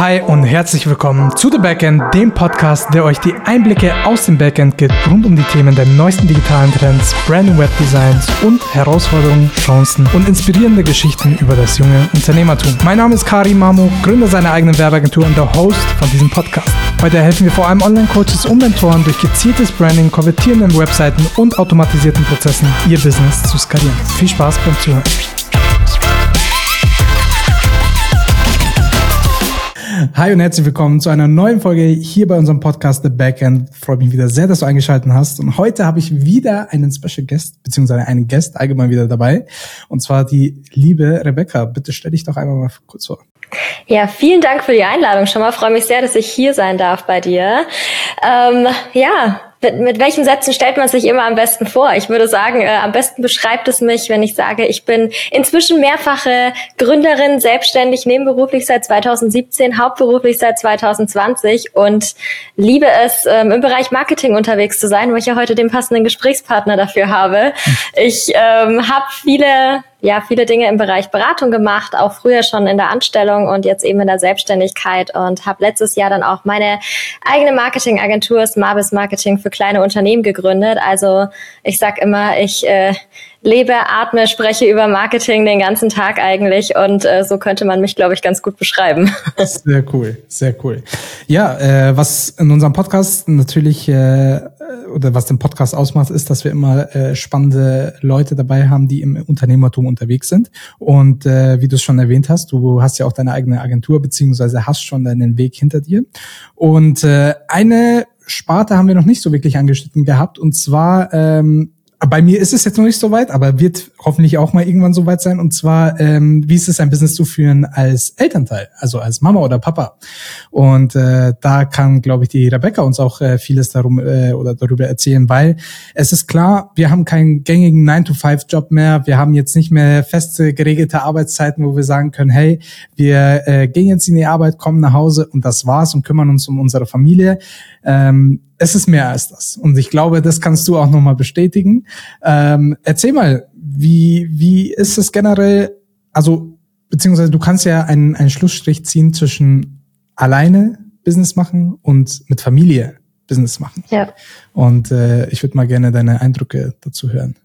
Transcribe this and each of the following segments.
Hi und herzlich willkommen zu The Backend, dem Podcast, der euch die Einblicke aus dem Backend gibt, rund um die Themen der neuesten digitalen Trends, Brand- und Webdesigns und Herausforderungen, Chancen und inspirierende Geschichten über das junge Unternehmertum. Mein Name ist Kari Mamo, Gründer seiner eigenen Werbeagentur und der Host von diesem Podcast. Heute helfen wir vor allem Online-Coaches und Mentoren durch gezieltes Branding, konvertierenden Webseiten und automatisierten Prozessen ihr Business zu skalieren. Viel Spaß beim Zuhören. Hi und herzlich willkommen zu einer neuen Folge hier bei unserem Podcast The Backend. Freut mich wieder sehr, dass du eingeschaltet hast. Und heute habe ich wieder einen Special Guest, beziehungsweise einen Guest allgemein wieder dabei. Und zwar die liebe Rebecca. Bitte stell dich doch einmal mal kurz vor. Ja, vielen Dank für die Einladung schon mal. Freue mich sehr, dass ich hier sein darf bei dir. Ähm, ja, mit, mit welchen Sätzen stellt man sich immer am besten vor? Ich würde sagen, äh, am besten beschreibt es mich, wenn ich sage, ich bin inzwischen mehrfache Gründerin, selbstständig, nebenberuflich seit 2017, hauptberuflich seit 2020 und liebe es, ähm, im Bereich Marketing unterwegs zu sein, wo ich ja heute den passenden Gesprächspartner dafür habe. Ich ähm, habe viele ja viele Dinge im Bereich Beratung gemacht, auch früher schon in der Anstellung und jetzt eben in der Selbstständigkeit und habe letztes Jahr dann auch meine eigene Marketingagentur Smartbiz Marketing für kleine Unternehmen gegründet. Also ich sag immer, ich äh, lebe, atme, spreche über Marketing den ganzen Tag eigentlich und äh, so könnte man mich, glaube ich, ganz gut beschreiben. Sehr cool, sehr cool. Ja, äh, was in unserem Podcast natürlich äh, oder was den Podcast ausmacht, ist, dass wir immer äh, spannende Leute dabei haben, die im Unternehmertum unterwegs sind. Und äh, wie du es schon erwähnt hast, du hast ja auch deine eigene Agentur beziehungsweise hast schon deinen Weg hinter dir. Und äh, eine Sparte haben wir noch nicht so wirklich angeschnitten gehabt. Und zwar ähm, bei mir ist es jetzt noch nicht so weit, aber wird hoffentlich auch mal irgendwann so weit sein. Und zwar, ähm, wie ist es, ein Business zu führen als Elternteil, also als Mama oder Papa? Und äh, da kann, glaube ich, die Rebecca uns auch äh, vieles darum äh, oder darüber erzählen, weil es ist klar, wir haben keinen gängigen 9-to-5-Job mehr. Wir haben jetzt nicht mehr feste, geregelte Arbeitszeiten, wo wir sagen können, hey, wir äh, gehen jetzt in die Arbeit, kommen nach Hause und das war's und kümmern uns um unsere Familie. Ähm, es ist mehr als das. Und ich glaube, das kannst du auch nochmal bestätigen. Ähm, erzähl mal, wie, wie ist es generell, also, beziehungsweise du kannst ja einen, einen Schlussstrich ziehen zwischen alleine Business machen und mit Familie Business machen. Ja. Und äh, ich würde mal gerne deine Eindrücke dazu hören.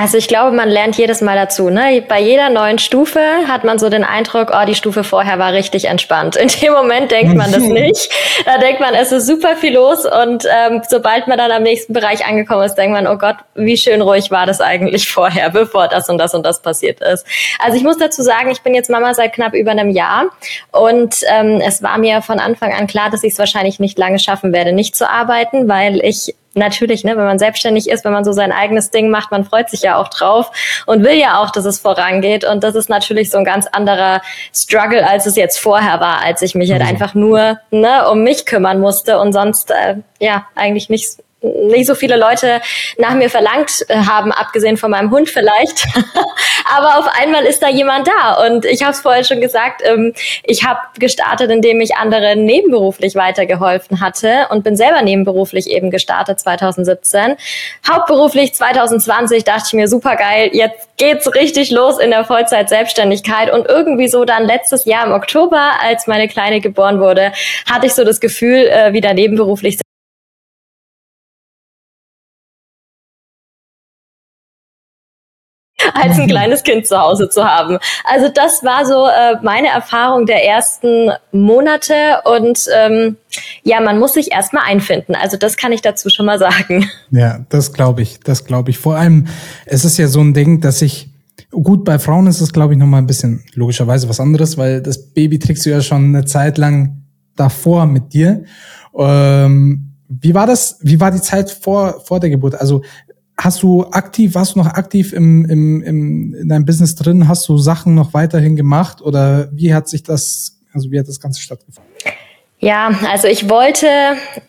Also ich glaube, man lernt jedes Mal dazu. Ne? Bei jeder neuen Stufe hat man so den Eindruck, oh, die Stufe vorher war richtig entspannt. In dem Moment denkt man das nicht. Da denkt man, es ist super viel los und ähm, sobald man dann am nächsten Bereich angekommen ist, denkt man, oh Gott, wie schön ruhig war das eigentlich vorher, bevor das und das und das passiert ist. Also ich muss dazu sagen, ich bin jetzt Mama seit knapp über einem Jahr und ähm, es war mir von Anfang an klar, dass ich es wahrscheinlich nicht lange schaffen werde, nicht zu arbeiten, weil ich natürlich, ne, wenn man selbstständig ist, wenn man so sein eigenes Ding macht, man freut sich ja auch drauf und will ja auch, dass es vorangeht. Und das ist natürlich so ein ganz anderer Struggle, als es jetzt vorher war, als ich mich halt mhm. einfach nur ne, um mich kümmern musste und sonst äh, ja eigentlich nicht nicht so viele Leute nach mir verlangt äh, haben, abgesehen von meinem Hund vielleicht. Aber auf einmal ist da jemand da. Und ich habe es vorhin schon gesagt, ähm, ich habe gestartet, indem ich anderen nebenberuflich weitergeholfen hatte und bin selber nebenberuflich eben gestartet 2017. Hauptberuflich 2020 dachte ich mir, super geil, jetzt geht's richtig los in der Vollzeit-Selbstständigkeit. Und irgendwie so dann letztes Jahr im Oktober, als meine Kleine geboren wurde, hatte ich so das Gefühl, äh, wieder nebenberuflich als ein kleines Kind zu Hause zu haben. Also das war so äh, meine Erfahrung der ersten Monate und ähm, ja, man muss sich erstmal einfinden. Also das kann ich dazu schon mal sagen. Ja, das glaube ich, das glaube ich. Vor allem, es ist ja so ein Ding, dass ich Gut, bei Frauen ist es, glaube ich, nochmal ein bisschen logischerweise was anderes, weil das Baby trägst du ja schon eine Zeit lang davor mit dir. Ähm, wie war das? Wie war die Zeit vor, vor der Geburt? Also hast du aktiv, warst du noch aktiv im, im, im, in deinem Business drin? Hast du Sachen noch weiterhin gemacht oder wie hat sich das, also wie hat das Ganze stattgefunden? Ja, also ich wollte,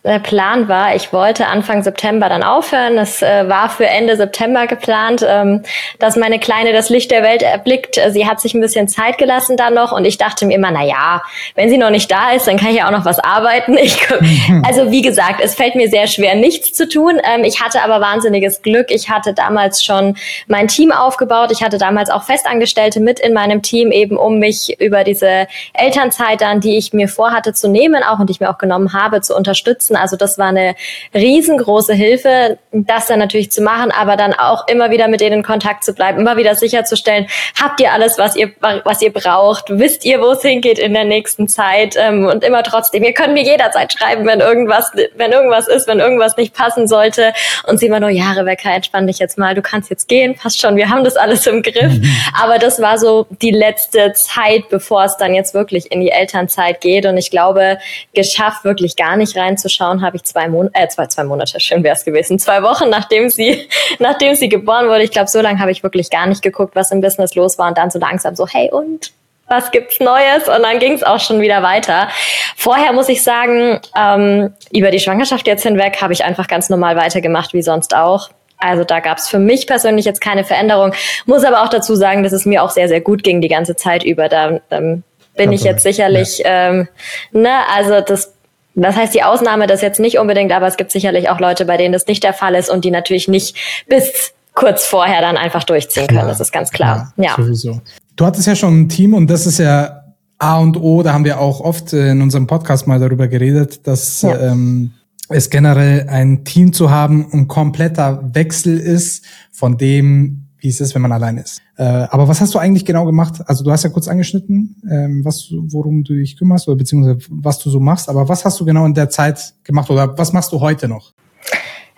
der Plan war, ich wollte Anfang September dann aufhören. Das äh, war für Ende September geplant, ähm, dass meine Kleine das Licht der Welt erblickt. Sie hat sich ein bisschen Zeit gelassen dann noch und ich dachte mir immer, na ja, wenn sie noch nicht da ist, dann kann ich ja auch noch was arbeiten. Ich, also wie gesagt, es fällt mir sehr schwer, nichts zu tun. Ähm, ich hatte aber wahnsinniges Glück. Ich hatte damals schon mein Team aufgebaut. Ich hatte damals auch Festangestellte mit in meinem Team, eben um mich über diese Elternzeit dann, die ich mir vorhatte zu nehmen, Unternehmen auch und die ich mir auch genommen habe, zu unterstützen. Also das war eine riesengroße Hilfe, das dann natürlich zu machen, aber dann auch immer wieder mit denen in Kontakt zu bleiben, immer wieder sicherzustellen, habt ihr alles, was ihr, was ihr braucht? Wisst ihr, wo es hingeht in der nächsten Zeit? Ähm, und immer trotzdem, ihr könnt mir jederzeit schreiben, wenn irgendwas, wenn irgendwas ist, wenn irgendwas nicht passen sollte. Und sie immer nur, ja, Rebecca, entspann dich jetzt mal, du kannst jetzt gehen, passt schon, wir haben das alles im Griff. Mhm. Aber das war so die letzte Zeit, bevor es dann jetzt wirklich in die Elternzeit geht. Und ich glaube, geschafft, wirklich gar nicht reinzuschauen, habe ich zwei Monate, äh, zwei, zwei Monate, schön wäre es gewesen, zwei Wochen, nachdem sie, nachdem sie geboren wurde. Ich glaube, so lange habe ich wirklich gar nicht geguckt, was im Business los war und dann so langsam so, hey und? Was gibt's Neues? Und dann ging es auch schon wieder weiter. Vorher muss ich sagen, ähm, über die Schwangerschaft jetzt hinweg habe ich einfach ganz normal weitergemacht, wie sonst auch. Also da gab es für mich persönlich jetzt keine Veränderung. Muss aber auch dazu sagen, dass es mir auch sehr, sehr gut ging die ganze Zeit über. Da ähm, bin ich jetzt sicherlich, ja. ähm, ne, also das das heißt, die Ausnahme das jetzt nicht unbedingt, aber es gibt sicherlich auch Leute, bei denen das nicht der Fall ist und die natürlich nicht bis kurz vorher dann einfach durchziehen können. das ist ganz klar. Ja, ja. Sowieso. Du hattest ja schon ein Team und das ist ja A und O, da haben wir auch oft in unserem Podcast mal darüber geredet, dass ja. ähm, es generell ein Team zu haben ein kompletter Wechsel ist von dem, wie es ist, wenn man allein ist. Äh, aber was hast du eigentlich genau gemacht? Also du hast ja kurz angeschnitten, ähm, was, worum du dich kümmerst oder beziehungsweise was du so machst. Aber was hast du genau in der Zeit gemacht oder was machst du heute noch?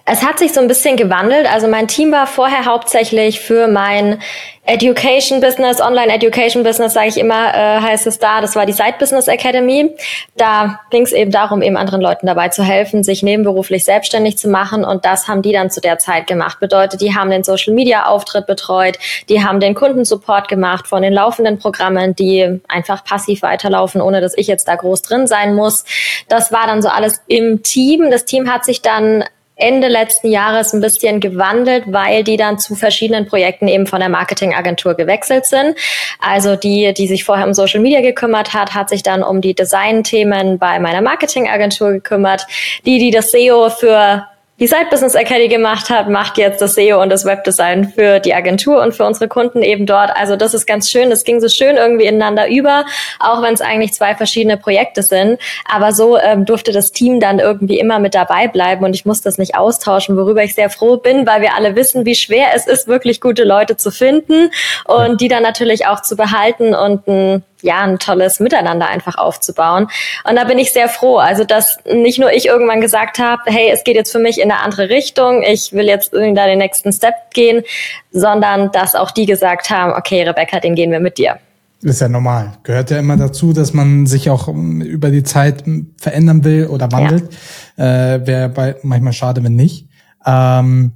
Es hat sich so ein bisschen gewandelt. Also mein Team war vorher hauptsächlich für mein Education Business, Online Education Business, sage ich immer, äh, heißt es da. Das war die Side Business Academy. Da ging es eben darum, eben anderen Leuten dabei zu helfen, sich nebenberuflich selbstständig zu machen. Und das haben die dann zu der Zeit gemacht. Bedeutet, die haben den Social Media Auftritt betreut, die haben den Kundensupport gemacht von den laufenden Programmen, die einfach passiv weiterlaufen, ohne dass ich jetzt da groß drin sein muss. Das war dann so alles im Team. Das Team hat sich dann Ende letzten Jahres ein bisschen gewandelt, weil die dann zu verschiedenen Projekten eben von der Marketingagentur gewechselt sind. Also die, die sich vorher um Social Media gekümmert hat, hat sich dann um die Design-Themen bei meiner Marketingagentur gekümmert. Die, die das SEO für die Side Business Academy gemacht hat, macht jetzt das SEO und das Webdesign für die Agentur und für unsere Kunden eben dort. Also das ist ganz schön. Das ging so schön irgendwie ineinander über, auch wenn es eigentlich zwei verschiedene Projekte sind. Aber so ähm, durfte das Team dann irgendwie immer mit dabei bleiben und ich muss das nicht austauschen, worüber ich sehr froh bin, weil wir alle wissen, wie schwer es ist, wirklich gute Leute zu finden und die dann natürlich auch zu behalten und ein ja, ein tolles Miteinander einfach aufzubauen. Und da bin ich sehr froh. Also, dass nicht nur ich irgendwann gesagt habe, hey, es geht jetzt für mich in eine andere Richtung, ich will jetzt irgendwie da den nächsten Step gehen, sondern dass auch die gesagt haben, okay, Rebecca, den gehen wir mit dir. ist ja normal. Gehört ja immer dazu, dass man sich auch ähm, über die Zeit verändern will oder wandelt. Ja. Äh, Wäre bei manchmal schade, wenn nicht. Ähm,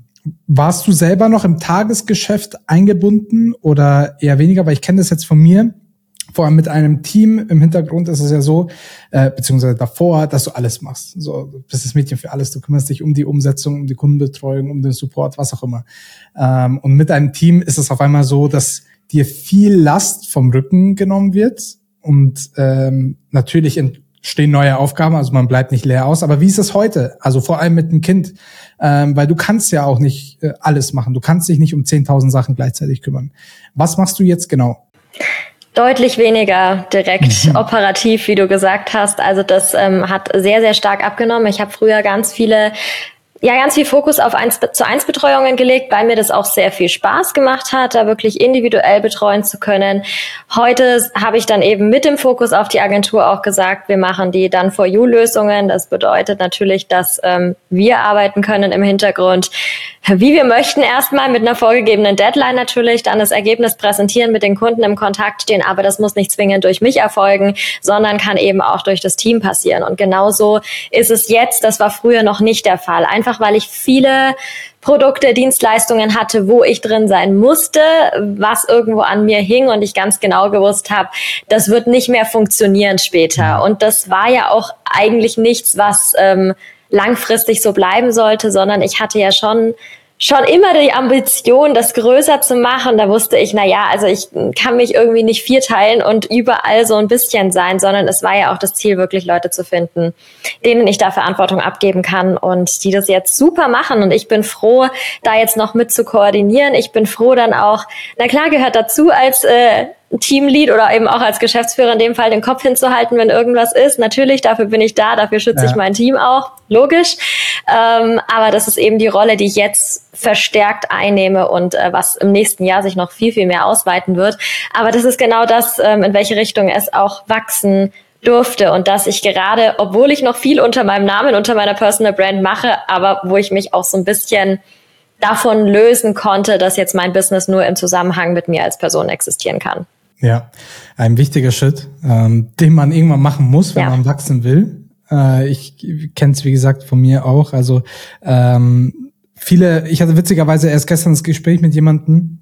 warst du selber noch im Tagesgeschäft eingebunden oder eher weniger? Weil ich kenne das jetzt von mir vor allem mit einem Team im Hintergrund ist es ja so, äh, beziehungsweise davor, dass du alles machst. So, du bist das Mädchen für alles. Du kümmerst dich um die Umsetzung, um die Kundenbetreuung, um den Support, was auch immer. Ähm, und mit einem Team ist es auf einmal so, dass dir viel Last vom Rücken genommen wird und ähm, natürlich entstehen neue Aufgaben, also man bleibt nicht leer aus. Aber wie ist es heute? Also vor allem mit dem Kind, ähm, weil du kannst ja auch nicht äh, alles machen. Du kannst dich nicht um 10.000 Sachen gleichzeitig kümmern. Was machst du jetzt genau? Deutlich weniger direkt mhm. operativ, wie du gesagt hast. Also das ähm, hat sehr, sehr stark abgenommen. Ich habe früher ganz viele ja ganz viel Fokus auf 1 zu 1 Betreuungen gelegt, weil mir das auch sehr viel Spaß gemacht hat, da wirklich individuell betreuen zu können. Heute habe ich dann eben mit dem Fokus auf die Agentur auch gesagt, wir machen die dann for you Lösungen. Das bedeutet natürlich, dass ähm, wir arbeiten können im Hintergrund, wie wir möchten, erstmal mit einer vorgegebenen Deadline natürlich, dann das Ergebnis präsentieren, mit den Kunden im Kontakt stehen, aber das muss nicht zwingend durch mich erfolgen, sondern kann eben auch durch das Team passieren. Und genauso ist es jetzt, das war früher noch nicht der Fall. Einfach einfach weil ich viele Produkte, Dienstleistungen hatte, wo ich drin sein musste, was irgendwo an mir hing und ich ganz genau gewusst habe, das wird nicht mehr funktionieren später. Und das war ja auch eigentlich nichts, was ähm, langfristig so bleiben sollte, sondern ich hatte ja schon schon immer die Ambition, das größer zu machen. Da wusste ich, na ja, also ich kann mich irgendwie nicht vierteilen und überall so ein bisschen sein, sondern es war ja auch das Ziel, wirklich Leute zu finden, denen ich da Verantwortung abgeben kann und die das jetzt super machen. Und ich bin froh, da jetzt noch mit zu koordinieren. Ich bin froh dann auch, na klar gehört dazu als äh, Teamlead oder eben auch als Geschäftsführer in dem Fall den Kopf hinzuhalten, wenn irgendwas ist. Natürlich, dafür bin ich da, dafür schütze ja. ich mein Team auch, logisch. Ähm, aber das ist eben die Rolle, die ich jetzt verstärkt einnehme und äh, was im nächsten Jahr sich noch viel, viel mehr ausweiten wird. Aber das ist genau das, ähm, in welche Richtung es auch wachsen durfte und dass ich gerade, obwohl ich noch viel unter meinem Namen, unter meiner Personal Brand mache, aber wo ich mich auch so ein bisschen davon lösen konnte, dass jetzt mein Business nur im Zusammenhang mit mir als Person existieren kann. Ja, ein wichtiger Schritt, ähm, den man irgendwann machen muss, wenn ja. man wachsen will. Äh, ich kenne es, wie gesagt, von mir auch. Also ähm, viele, ich hatte witzigerweise erst gestern das Gespräch mit jemandem,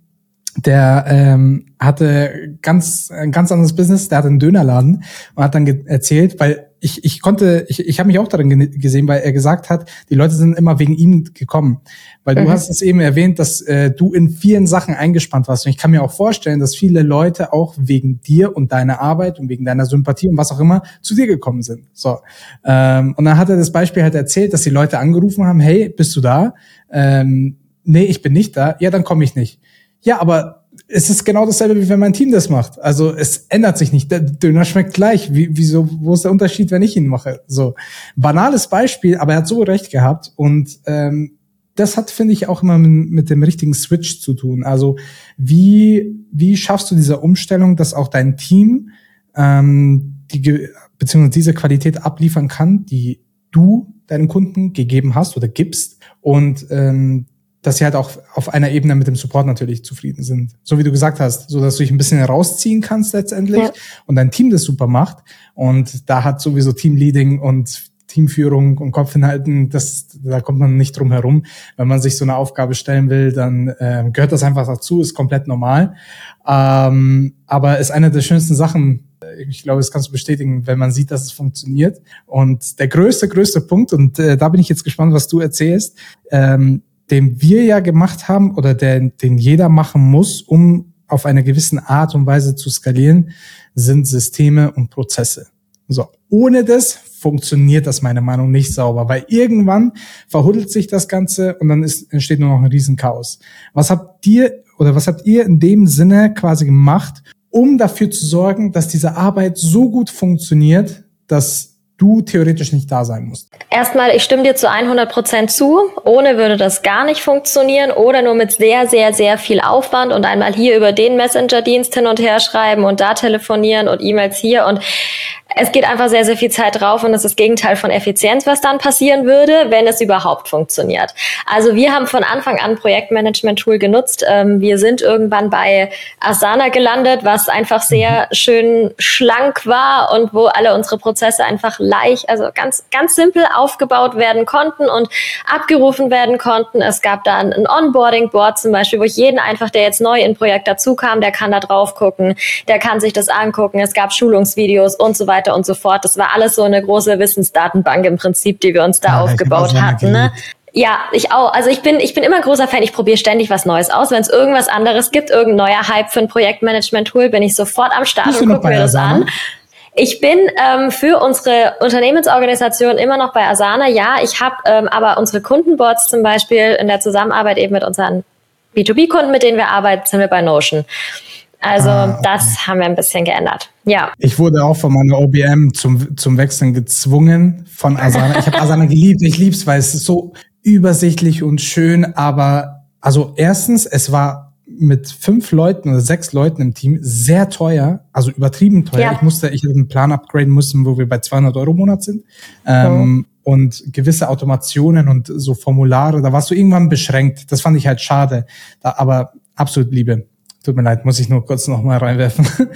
der ähm, hatte ganz ein ganz anderes Business, der hatte einen Dönerladen und hat dann erzählt, weil ich, ich konnte, ich, ich habe mich auch darin gesehen, weil er gesagt hat, die Leute sind immer wegen ihm gekommen. Weil mhm. du hast es eben erwähnt, dass äh, du in vielen Sachen eingespannt warst. Und ich kann mir auch vorstellen, dass viele Leute auch wegen dir und deiner Arbeit und wegen deiner Sympathie und was auch immer zu dir gekommen sind. So. Ähm, und dann hat er das Beispiel halt erzählt, dass die Leute angerufen haben, hey, bist du da? Ähm, nee, ich bin nicht da. Ja, dann komme ich nicht. Ja, aber es ist genau dasselbe, wie wenn mein Team das macht. Also es ändert sich nicht. Der Döner schmeckt gleich. Wie, wieso, wo ist der Unterschied, wenn ich ihn mache? So banales Beispiel, aber er hat so recht gehabt und ähm, das hat, finde ich, auch immer mit, dem richtigen Switch zu tun. Also wie wie schaffst du diese Umstellung, dass auch dein Team ähm, die beziehungsweise diese Qualität abliefern kann, die du deinen Kunden gegeben hast oder gibst und ähm, dass sie halt auch auf einer Ebene mit dem Support natürlich zufrieden sind. So wie du gesagt hast, so dass du dich ein bisschen rausziehen kannst letztendlich ja. und dein Team das super macht. Und da hat sowieso Teamleading und Teamführung und Kopf hinhalten, das, da kommt man nicht drum herum. Wenn man sich so eine Aufgabe stellen will, dann äh, gehört das einfach dazu, ist komplett normal. Ähm, aber ist eine der schönsten Sachen, ich glaube, das kannst du bestätigen, wenn man sieht, dass es funktioniert. Und der größte, größte Punkt, und äh, da bin ich jetzt gespannt, was du erzählst, ähm, den wir ja gemacht haben oder den, den jeder machen muss, um auf eine gewisse Art und Weise zu skalieren, sind Systeme und Prozesse. So, ohne das funktioniert das meiner Meinung nach nicht sauber, weil irgendwann verhuddelt sich das Ganze und dann ist, entsteht nur noch ein Riesenchaos. Was habt ihr oder was habt ihr in dem Sinne quasi gemacht, um dafür zu sorgen, dass diese Arbeit so gut funktioniert, dass du theoretisch nicht da sein musst? Erstmal, ich stimme dir zu 100 Prozent zu. Ohne würde das gar nicht funktionieren oder nur mit sehr, sehr, sehr viel Aufwand und einmal hier über den Messenger-Dienst hin und her schreiben und da telefonieren und E-Mails hier und es geht einfach sehr, sehr viel Zeit drauf und das ist das Gegenteil von Effizienz, was dann passieren würde, wenn es überhaupt funktioniert. Also wir haben von Anfang an Projektmanagement-Tool genutzt. Ähm, wir sind irgendwann bei Asana gelandet, was einfach sehr mhm. schön schlank war und wo alle unsere Prozesse einfach leicht, also ganz, ganz simpel aufgebaut werden konnten und abgerufen werden konnten. Es gab da ein Onboarding-Board zum Beispiel, wo ich jeden einfach, der jetzt neu in Projekt dazu kam, der kann da drauf gucken, der kann sich das angucken. Es gab Schulungsvideos und so weiter weiter und so fort. Das war alles so eine große Wissensdatenbank im Prinzip, die wir uns da ja, aufgebaut hatten. Ne? Ja, ich auch. Also ich bin, ich bin immer großer Fan. Ich probiere ständig was Neues aus. Wenn es irgendwas anderes gibt, irgendein neuer Hype für ein Projektmanagement-Tool, bin ich sofort am Start Bist und gucke mir das an. Ich bin ähm, für unsere Unternehmensorganisation immer noch bei Asana. Ja, ich habe ähm, aber unsere Kundenboards zum Beispiel in der Zusammenarbeit eben mit unseren B2B-Kunden, mit denen wir arbeiten, sind wir bei Notion. Also ah, okay. das haben wir ein bisschen geändert. Ja. Ich wurde auch von meiner OBM zum, zum Wechseln gezwungen von Asana. Ich habe Asana geliebt. Ich lieb's, weil es ist so übersichtlich und schön. Aber also erstens, es war mit fünf Leuten oder sechs Leuten im Team sehr teuer, also übertrieben teuer. Ja. Ich musste, ich hätte einen Plan upgraden müssen, wo wir bei 200 Euro im Monat sind. Ähm, oh. Und gewisse Automationen und so Formulare, da warst du irgendwann beschränkt. Das fand ich halt schade. Da, aber absolut Liebe. Tut mir leid, muss ich nur kurz noch mal reinwerfen.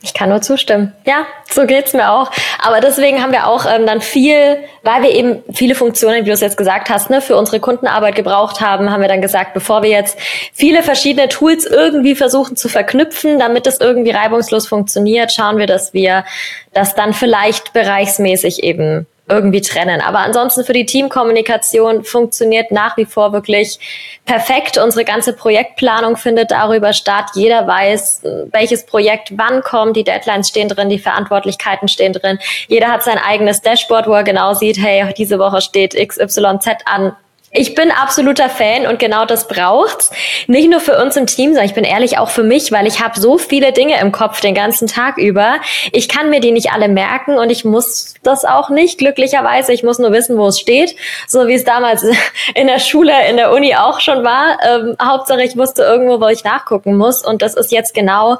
Ich kann nur zustimmen. Ja, so geht's mir auch. Aber deswegen haben wir auch ähm, dann viel, weil wir eben viele Funktionen, wie du es jetzt gesagt hast, ne, für unsere Kundenarbeit gebraucht haben, haben wir dann gesagt, bevor wir jetzt viele verschiedene Tools irgendwie versuchen zu verknüpfen, damit es irgendwie reibungslos funktioniert, schauen wir, dass wir das dann vielleicht bereichsmäßig eben irgendwie trennen. Aber ansonsten für die Teamkommunikation funktioniert nach wie vor wirklich perfekt. Unsere ganze Projektplanung findet darüber statt. Jeder weiß, welches Projekt wann kommt. Die Deadlines stehen drin, die Verantwortlichkeiten stehen drin. Jeder hat sein eigenes Dashboard, wo er genau sieht, hey, diese Woche steht XYZ an ich bin absoluter Fan und genau das braucht's. Nicht nur für uns im Team, sondern ich bin ehrlich auch für mich, weil ich habe so viele Dinge im Kopf den ganzen Tag über. Ich kann mir die nicht alle merken und ich muss das auch nicht, glücklicherweise. Ich muss nur wissen, wo es steht. So wie es damals in der Schule, in der Uni auch schon war. Ähm, Hauptsache, ich wusste irgendwo, wo ich nachgucken muss. Und das ist jetzt genau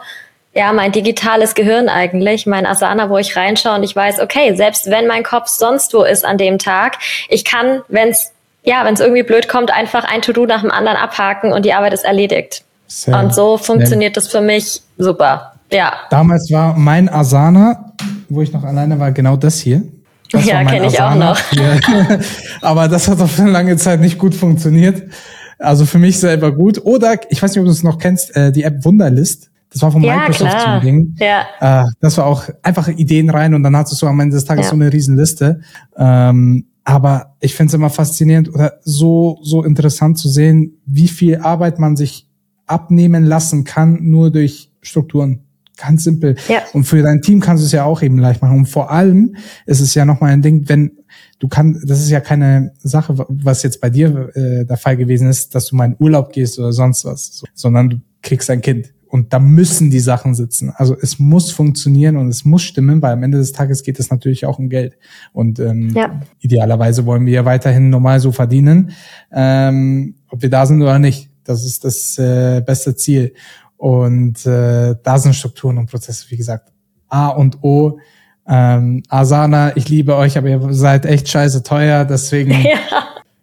ja, mein digitales Gehirn eigentlich, mein Asana, wo ich reinschaue und ich weiß, okay, selbst wenn mein Kopf sonst wo ist an dem Tag, ich kann, wenn es ja, wenn es irgendwie blöd kommt, einfach ein To-Do nach dem anderen abhaken und die Arbeit ist erledigt. Sehr, und so funktioniert das für mich super. Ja. Damals war mein Asana, wo ich noch alleine war, genau das hier. Das ja, kenne ich auch noch. Aber das hat auf eine lange Zeit nicht gut funktioniert. Also für mich selber gut. Oder, ich weiß nicht, ob du es noch kennst, äh, die App Wunderlist. Das war vom ja, Microsoft so ein Ding. Ja. Äh, das war auch einfach Ideen rein und dann hattest du am Ende des Tages ja. so eine riesen Liste. Ähm, aber ich finde es immer faszinierend oder so, so interessant zu sehen, wie viel Arbeit man sich abnehmen lassen kann, nur durch Strukturen. Ganz simpel. Ja. Und für dein Team kannst du es ja auch eben leicht machen. Und vor allem ist es ja nochmal ein Ding, wenn du kannst, das ist ja keine Sache, was jetzt bei dir äh, der Fall gewesen ist, dass du mal in Urlaub gehst oder sonst was, sondern du kriegst ein Kind. Und da müssen die Sachen sitzen. Also es muss funktionieren und es muss stimmen, weil am Ende des Tages geht es natürlich auch um Geld. Und ähm, ja. idealerweise wollen wir ja weiterhin normal so verdienen, ähm, ob wir da sind oder nicht. Das ist das äh, beste Ziel. Und äh, da sind Strukturen und Prozesse, wie gesagt, A und O. Ähm, Asana, ich liebe euch, aber ihr seid echt scheiße teuer, deswegen ja.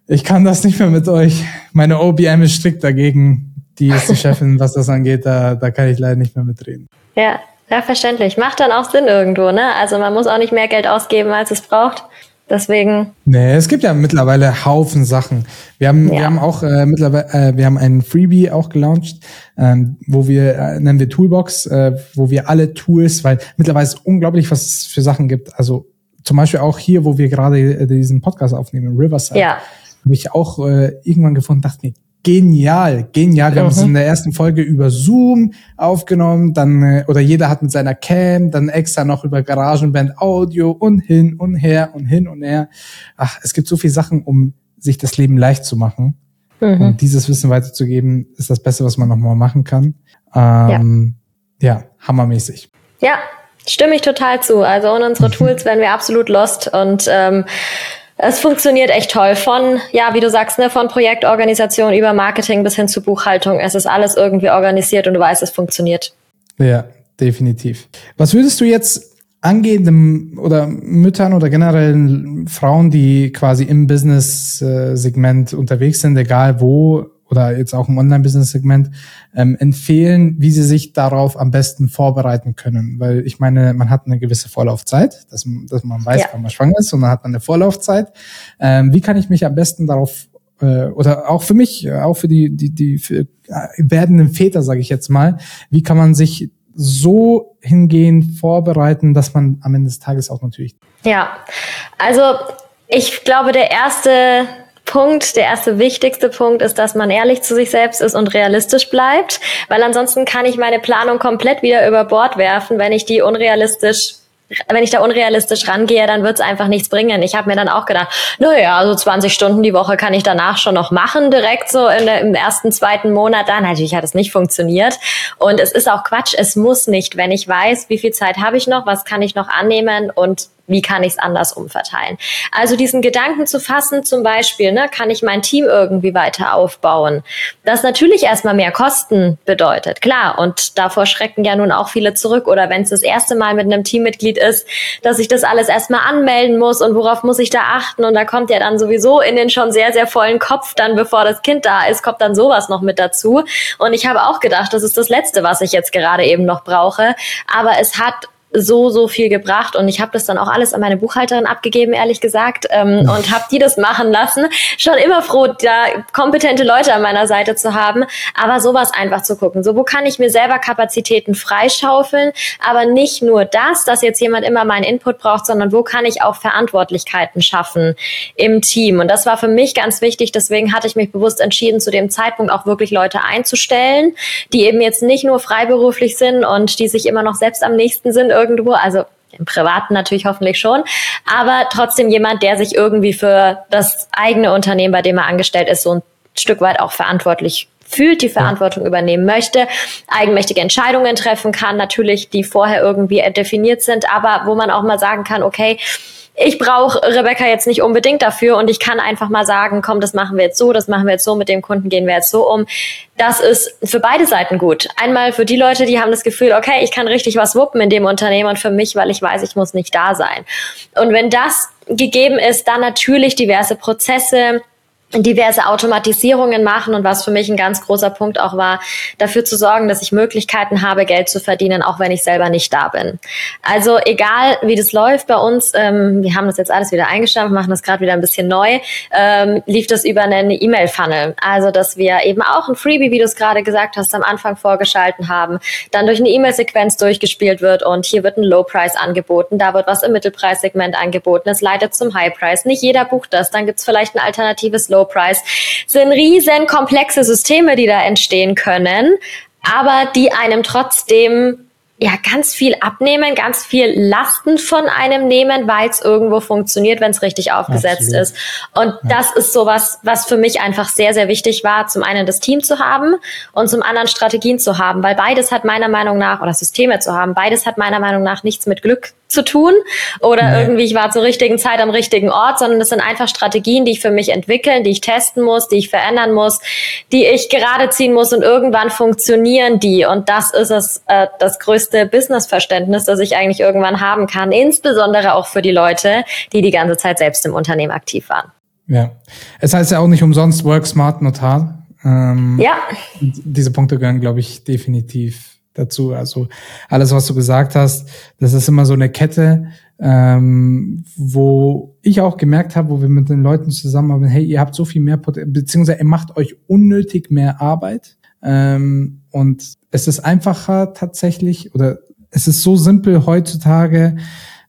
ich kann das nicht mehr mit euch. Meine OBM ist strikt dagegen die ist die Chefin, was das angeht, da, da kann ich leider nicht mehr mitreden. Ja, ja, verständlich. Macht dann auch Sinn irgendwo, ne? Also man muss auch nicht mehr Geld ausgeben, als es braucht. Deswegen. Nee, es gibt ja mittlerweile Haufen Sachen. Wir haben, ja. wir haben auch äh, mittlerweile, äh, wir haben einen Freebie auch gelauncht, ähm, wo wir, äh, nennen wir Toolbox, äh, wo wir alle Tools, weil mittlerweile ist unglaublich, was es für Sachen gibt. Also zum Beispiel auch hier, wo wir gerade äh, diesen Podcast aufnehmen, Riverside. Ja. Habe ich auch äh, irgendwann gefunden, dachte mir, genial, genial. Wir mhm. haben es in der ersten Folge über Zoom aufgenommen, dann äh, oder jeder hat mit seiner Cam, dann extra noch über Garagenband Audio und hin und her und hin und her. Ach, es gibt so viele Sachen, um sich das Leben leicht zu machen. Mhm. Und dieses Wissen weiterzugeben, ist das Beste, was man nochmal machen kann. Ähm, ja. ja, hammermäßig. Ja, stimme ich total zu. Also ohne unsere Tools wären wir absolut lost und ähm, es funktioniert echt toll. Von, ja, wie du sagst, ne, von Projektorganisation über Marketing bis hin zu Buchhaltung. Es ist alles irgendwie organisiert und du weißt, es funktioniert. Ja, definitiv. Was würdest du jetzt angehenden oder Müttern oder generell Frauen, die quasi im Business-Segment unterwegs sind, egal wo, oder jetzt auch im Online-Business-Segment ähm, empfehlen, wie sie sich darauf am besten vorbereiten können. Weil ich meine, man hat eine gewisse Vorlaufzeit, dass, dass man weiß, ja. wann man schwanger ist und dann hat man eine Vorlaufzeit. Ähm, wie kann ich mich am besten darauf äh, oder auch für mich, auch für die die die für, äh, werdenden Väter, sage ich jetzt mal, wie kann man sich so hingehend vorbereiten, dass man am Ende des Tages auch natürlich. Ja, also ich glaube, der erste Punkt, der erste wichtigste Punkt ist, dass man ehrlich zu sich selbst ist und realistisch bleibt, weil ansonsten kann ich meine Planung komplett wieder über Bord werfen, wenn ich die unrealistisch wenn ich da unrealistisch rangehe, dann wird es einfach nichts bringen. Ich habe mir dann auch gedacht, naja, so 20 Stunden die Woche kann ich danach schon noch machen, direkt so in im ersten, zweiten Monat. Dann natürlich hat es nicht funktioniert. Und es ist auch Quatsch, es muss nicht. Wenn ich weiß, wie viel Zeit habe ich noch, was kann ich noch annehmen und wie kann ich es anders umverteilen. Also diesen Gedanken zu fassen, zum Beispiel, ne, kann ich mein Team irgendwie weiter aufbauen, das natürlich erstmal mehr Kosten bedeutet, klar. Und davor schrecken ja nun auch viele zurück. Oder wenn es das erste Mal mit einem Teammitglied ist, dass ich das alles erstmal anmelden muss und worauf muss ich da achten. Und da kommt ja dann sowieso in den schon sehr, sehr vollen Kopf, dann bevor das Kind da ist, kommt dann sowas noch mit dazu. Und ich habe auch gedacht, das ist das Letzte, was ich jetzt gerade eben noch brauche. Aber es hat so, so viel gebracht und ich habe das dann auch alles an meine Buchhalterin abgegeben, ehrlich gesagt, ähm, und habe die das machen lassen. Schon immer froh, da kompetente Leute an meiner Seite zu haben, aber sowas einfach zu gucken. So, wo kann ich mir selber Kapazitäten freischaufeln, aber nicht nur das, dass jetzt jemand immer meinen Input braucht, sondern wo kann ich auch Verantwortlichkeiten schaffen im Team. Und das war für mich ganz wichtig, deswegen hatte ich mich bewusst entschieden, zu dem Zeitpunkt auch wirklich Leute einzustellen, die eben jetzt nicht nur freiberuflich sind und die sich immer noch selbst am nächsten sind, irgendwo, also im Privaten natürlich hoffentlich schon, aber trotzdem jemand, der sich irgendwie für das eigene Unternehmen, bei dem er angestellt ist, so ein Stück weit auch verantwortlich fühlt, die Verantwortung übernehmen möchte, eigenmächtige Entscheidungen treffen kann, natürlich, die vorher irgendwie definiert sind, aber wo man auch mal sagen kann, okay, ich brauche Rebecca jetzt nicht unbedingt dafür und ich kann einfach mal sagen, komm, das machen wir jetzt so, das machen wir jetzt so, mit dem Kunden gehen wir jetzt so um. Das ist für beide Seiten gut. Einmal für die Leute, die haben das Gefühl, okay, ich kann richtig was wuppen in dem Unternehmen und für mich, weil ich weiß, ich muss nicht da sein. Und wenn das gegeben ist, dann natürlich diverse Prozesse, diverse Automatisierungen machen und was für mich ein ganz großer Punkt auch war, dafür zu sorgen, dass ich Möglichkeiten habe, Geld zu verdienen, auch wenn ich selber nicht da bin. Also egal, wie das läuft bei uns, ähm, wir haben das jetzt alles wieder eingestampft, machen das gerade wieder ein bisschen neu, ähm, lief das über einen E-Mail-Funnel. Also, dass wir eben auch ein Freebie, wie du es gerade gesagt hast, am Anfang vorgeschalten haben, dann durch eine E-Mail-Sequenz durchgespielt wird und hier wird ein Low-Price angeboten, da wird was im Mittelpreissegment angeboten, es leitet zum High-Price. Nicht jeder bucht das, dann gibt's vielleicht ein alternatives Low Price. Es sind riesen komplexe Systeme, die da entstehen können, aber die einem trotzdem ja ganz viel abnehmen, ganz viel Lasten von einem nehmen, weil es irgendwo funktioniert, wenn es richtig aufgesetzt Absolut. ist. Und ja. das ist sowas, was für mich einfach sehr, sehr wichtig war, zum einen das Team zu haben und zum anderen Strategien zu haben, weil beides hat meiner Meinung nach, oder Systeme zu haben, beides hat meiner Meinung nach nichts mit Glück zu tun oder nee. irgendwie ich war zur richtigen Zeit am richtigen Ort, sondern das sind einfach Strategien, die ich für mich entwickeln, die ich testen muss, die ich verändern muss, die ich gerade ziehen muss und irgendwann funktionieren die und das ist es äh, das größte Businessverständnis, das ich eigentlich irgendwann haben kann, insbesondere auch für die Leute, die die ganze Zeit selbst im Unternehmen aktiv waren. Ja, es heißt ja auch nicht umsonst Work Smart Notar. Ähm, ja. Diese Punkte gehören, glaube ich, definitiv dazu. Also alles, was du gesagt hast, das ist immer so eine Kette, ähm, wo ich auch gemerkt habe, wo wir mit den Leuten zusammenarbeiten, hey, ihr habt so viel mehr Potenzial, beziehungsweise ihr macht euch unnötig mehr Arbeit. Ähm, und es ist einfacher tatsächlich, oder es ist so simpel heutzutage,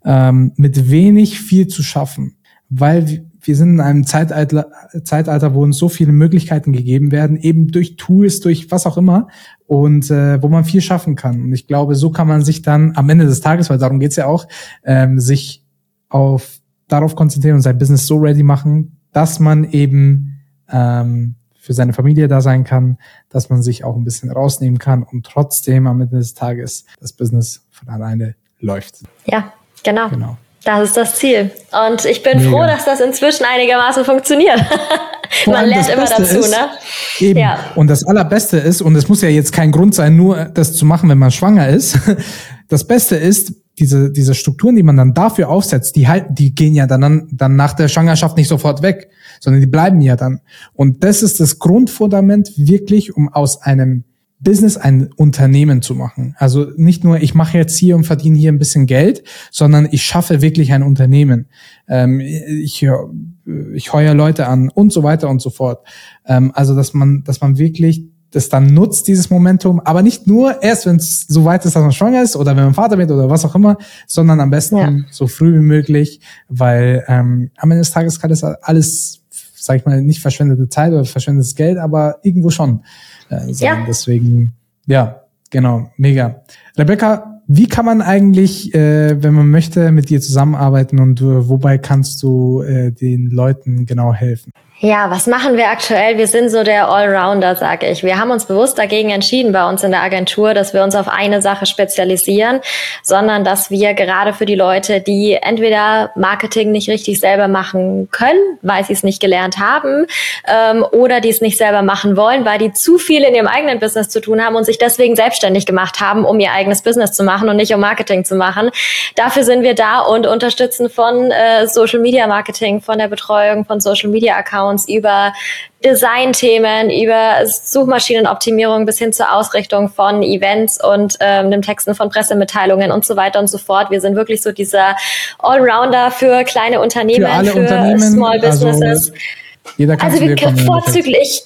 ähm, mit wenig viel zu schaffen, weil wir sind in einem Zeitalter, Zeitalter, wo uns so viele Möglichkeiten gegeben werden, eben durch Tools, durch was auch immer, und äh, wo man viel schaffen kann. Und ich glaube, so kann man sich dann am Ende des Tages, weil darum geht's ja auch, ähm, sich auf darauf konzentrieren und sein Business so ready machen, dass man eben ähm, für seine Familie da sein kann, dass man sich auch ein bisschen rausnehmen kann und trotzdem am Ende des Tages das Business von alleine läuft. Ja, genau. genau. Das ist das Ziel. Und ich bin Mega. froh, dass das inzwischen einigermaßen funktioniert. Man lernt immer dazu, ist, ne? Eben. Ja. Und das Allerbeste ist, und es muss ja jetzt kein Grund sein, nur das zu machen, wenn man schwanger ist. Das Beste ist, diese, diese Strukturen, die man dann dafür aufsetzt, die halt, die gehen ja dann, dann nach der Schwangerschaft nicht sofort weg, sondern die bleiben ja dann. Und das ist das Grundfundament wirklich, um aus einem Business ein Unternehmen zu machen. Also nicht nur, ich mache jetzt hier und verdiene hier ein bisschen Geld, sondern ich schaffe wirklich ein Unternehmen. Ähm, ich, ich heuer Leute an und so weiter und so fort. Ähm, also dass man, dass man wirklich das dann nutzt, dieses Momentum, aber nicht nur erst, wenn es so weit ist, dass man schwanger ist oder wenn man Vater wird oder was auch immer, sondern am besten ja. so früh wie möglich, weil ähm, am Ende des Tages kann das alles, sag ich mal, nicht verschwendete Zeit oder verschwendetes Geld, aber irgendwo schon äh, sein. Ja. Deswegen, ja, genau, mega. Rebecca, wie kann man eigentlich, äh, wenn man möchte, mit dir zusammenarbeiten und äh, wobei kannst du äh, den Leuten genau helfen? Ja, was machen wir aktuell? Wir sind so der Allrounder, sage ich. Wir haben uns bewusst dagegen entschieden bei uns in der Agentur, dass wir uns auf eine Sache spezialisieren, sondern dass wir gerade für die Leute, die entweder Marketing nicht richtig selber machen können, weil sie es nicht gelernt haben, ähm, oder die es nicht selber machen wollen, weil die zu viel in ihrem eigenen Business zu tun haben und sich deswegen selbstständig gemacht haben, um ihr eigenes Business zu machen und nicht um Marketing zu machen. Dafür sind wir da und unterstützen von äh, Social Media Marketing, von der Betreuung von Social Media Accounts Accounts, über Designthemen, über Suchmaschinenoptimierung bis hin zur Ausrichtung von Events und ähm, dem Texten von Pressemitteilungen und so weiter und so fort. Wir sind wirklich so dieser Allrounder für kleine Unternehmen, für, für Unternehmen, Small also Businesses. Also also wir vorzüglich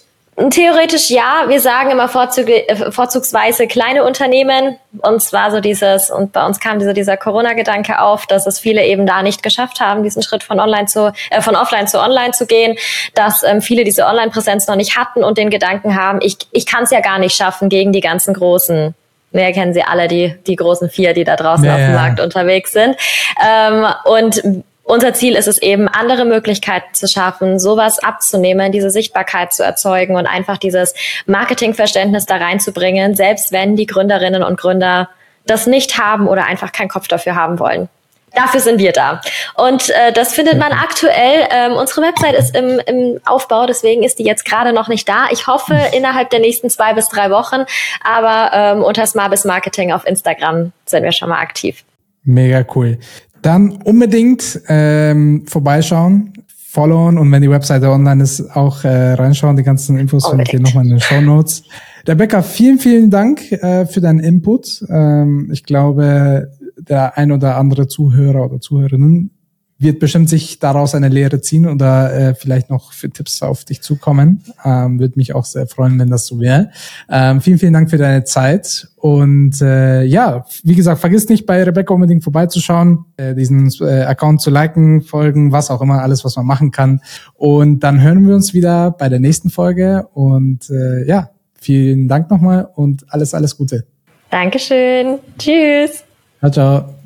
Theoretisch ja. Wir sagen immer vorzug, äh, vorzugsweise kleine Unternehmen. Und zwar so dieses, und bei uns kam dieser, dieser Corona-Gedanke auf, dass es viele eben da nicht geschafft haben, diesen Schritt von online zu, äh, von offline zu online zu gehen, dass ähm, viele diese Online-Präsenz noch nicht hatten und den Gedanken haben, ich, ich kann es ja gar nicht schaffen gegen die ganzen großen wir kennen sie alle, die, die großen vier, die da draußen ja, auf dem Markt unterwegs sind. Ähm, und unser Ziel ist es eben, andere Möglichkeiten zu schaffen, sowas abzunehmen, diese Sichtbarkeit zu erzeugen und einfach dieses Marketingverständnis da reinzubringen, selbst wenn die Gründerinnen und Gründer das nicht haben oder einfach keinen Kopf dafür haben wollen. Dafür sind wir da. Und äh, das findet man aktuell. Ähm, unsere Website ist im, im Aufbau, deswegen ist die jetzt gerade noch nicht da. Ich hoffe innerhalb der nächsten zwei bis drei Wochen. Aber ähm, unter Smarbis Marketing auf Instagram sind wir schon mal aktiv. Mega cool. Dann unbedingt ähm, vorbeischauen, followen und wenn die Webseite online ist, auch äh, reinschauen. Die ganzen Infos findet ihr nochmal in den Show Notes. Rebecca, vielen, vielen Dank äh, für deinen Input. Ähm, ich glaube, der ein oder andere Zuhörer oder Zuhörerinnen wird bestimmt sich daraus eine Lehre ziehen oder äh, vielleicht noch für Tipps auf dich zukommen. Ähm, Würde mich auch sehr freuen, wenn das so wäre. Ähm, vielen, vielen Dank für deine Zeit. Und äh, ja, wie gesagt, vergiss nicht bei Rebecca unbedingt vorbeizuschauen, äh, diesen äh, Account zu liken, folgen, was auch immer, alles, was man machen kann. Und dann hören wir uns wieder bei der nächsten Folge. Und äh, ja, vielen Dank nochmal und alles, alles Gute. Dankeschön. Tschüss. Ciao, ciao.